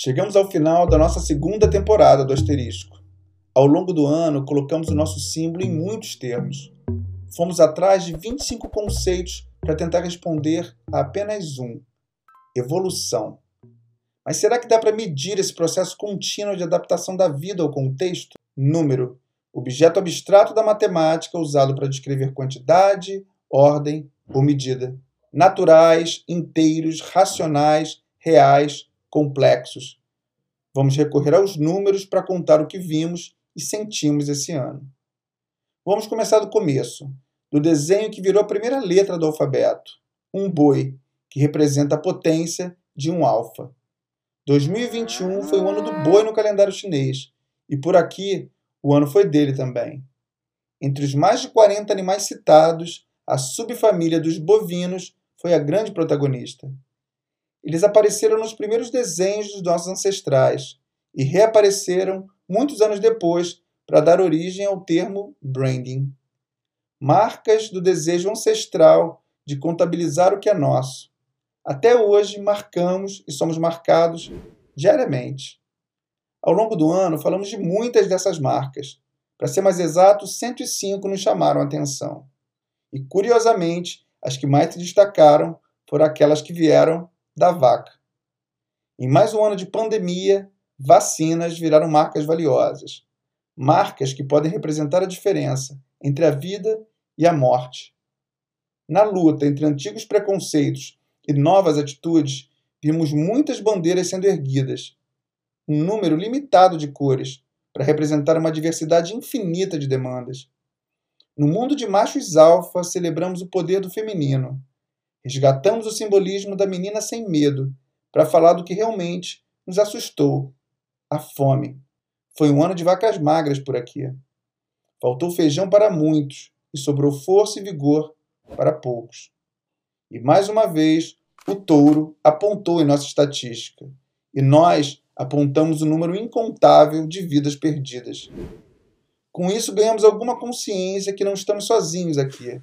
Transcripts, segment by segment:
Chegamos ao final da nossa segunda temporada do Asterisco. Ao longo do ano, colocamos o nosso símbolo em muitos termos. Fomos atrás de 25 conceitos para tentar responder a apenas um: evolução. Mas será que dá para medir esse processo contínuo de adaptação da vida ao contexto? Número, objeto abstrato da matemática usado para descrever quantidade, ordem ou medida. Naturais, inteiros, racionais, reais, complexos. Vamos recorrer aos números para contar o que vimos e sentimos esse ano. Vamos começar do começo, do desenho que virou a primeira letra do alfabeto, um boi, que representa a potência de um alfa. 2021 foi o ano do boi no calendário chinês, e por aqui o ano foi dele também. Entre os mais de 40 animais citados, a subfamília dos bovinos foi a grande protagonista. Eles apareceram nos primeiros desenhos dos nossos ancestrais e reapareceram muitos anos depois para dar origem ao termo branding. Marcas do desejo ancestral de contabilizar o que é nosso, até hoje, marcamos e somos marcados diariamente. Ao longo do ano, falamos de muitas dessas marcas. Para ser mais exato, 105 nos chamaram a atenção. E, curiosamente, as que mais se destacaram foram aquelas que vieram da vaca. Em mais um ano de pandemia, vacinas viraram marcas valiosas. Marcas que podem representar a diferença entre a vida e a morte. Na luta entre antigos preconceitos e novas atitudes, vimos muitas bandeiras sendo erguidas, um número limitado de cores, para representar uma diversidade infinita de demandas. No mundo de machos alfa, celebramos o poder do feminino. Resgatamos o simbolismo da menina sem medo, para falar do que realmente nos assustou: a fome. Foi um ano de vacas magras por aqui. Faltou feijão para muitos e sobrou força e vigor para poucos. E mais uma vez, o touro apontou em nossa estatística. E nós apontamos o número incontável de vidas perdidas. Com isso, ganhamos alguma consciência que não estamos sozinhos aqui,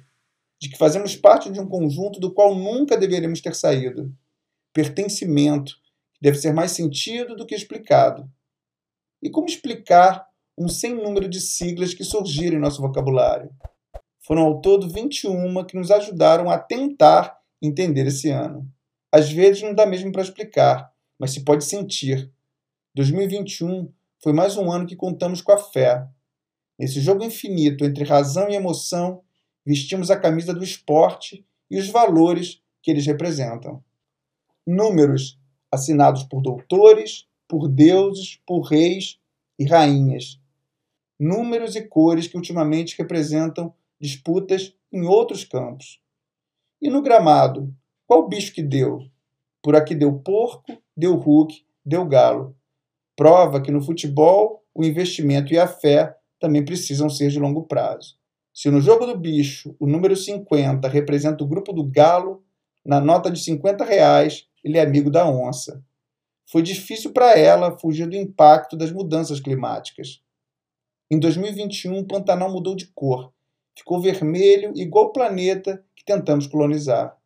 de que fazemos parte de um conjunto do qual nunca deveríamos ter saído. Pertencimento, deve ser mais sentido do que explicado. E como explicar um sem número de siglas que surgiram em nosso vocabulário? Foram ao todo 21 que nos ajudaram a tentar entender esse ano. Às vezes não dá mesmo para explicar, mas se pode sentir. 2021 foi mais um ano que contamos com a fé. Nesse jogo infinito entre razão e emoção, vestimos a camisa do esporte e os valores que eles representam. Números assinados por doutores, por deuses, por reis e rainhas. Números e cores que ultimamente representam disputas em outros campos. E no gramado, qual bicho que deu? Por aqui deu porco, deu Hulk, deu galo. Prova que no futebol o investimento e a fé também precisam ser de longo prazo. Se no jogo do bicho o número 50 representa o grupo do galo, na nota de 50 reais ele é amigo da onça. Foi difícil para ela fugir do impacto das mudanças climáticas. Em 2021, o Pantanal mudou de cor ficou vermelho, igual o planeta que tentamos colonizar.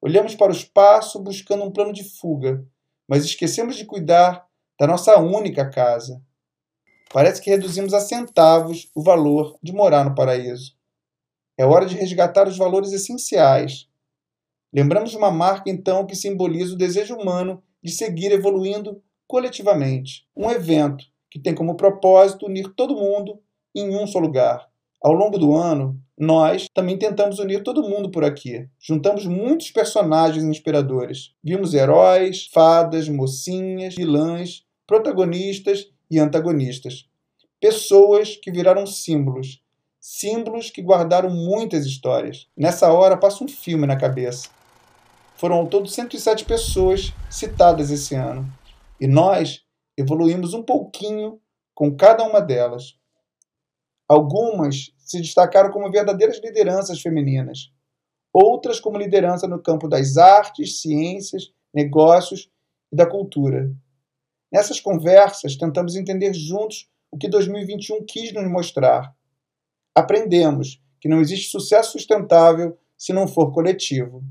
Olhamos para o espaço buscando um plano de fuga, mas esquecemos de cuidar da nossa única casa. Parece que reduzimos a centavos o valor de morar no paraíso. É hora de resgatar os valores essenciais. Lembramos de uma marca, então, que simboliza o desejo humano de seguir evoluindo coletivamente. Um evento que tem como propósito unir todo mundo em um só lugar. Ao longo do ano, nós também tentamos unir todo mundo por aqui. Juntamos muitos personagens inspiradores. Vimos heróis, fadas, mocinhas, vilãs, protagonistas e antagonistas. Pessoas que viraram símbolos. Símbolos que guardaram muitas histórias. Nessa hora passa um filme na cabeça. Foram ao todo 107 pessoas citadas esse ano. E nós evoluímos um pouquinho com cada uma delas. Algumas se destacaram como verdadeiras lideranças femininas, outras como liderança no campo das artes, ciências, negócios e da cultura. Nessas conversas, tentamos entender juntos o que 2021 quis nos mostrar. Aprendemos que não existe sucesso sustentável se não for coletivo.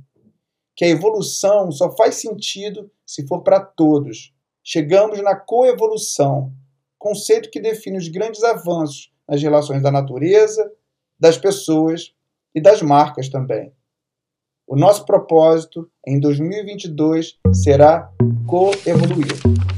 que a evolução só faz sentido se for para todos. Chegamos na coevolução, conceito que define os grandes avanços nas relações da natureza, das pessoas e das marcas também. O nosso propósito em 2022 será coevoluir.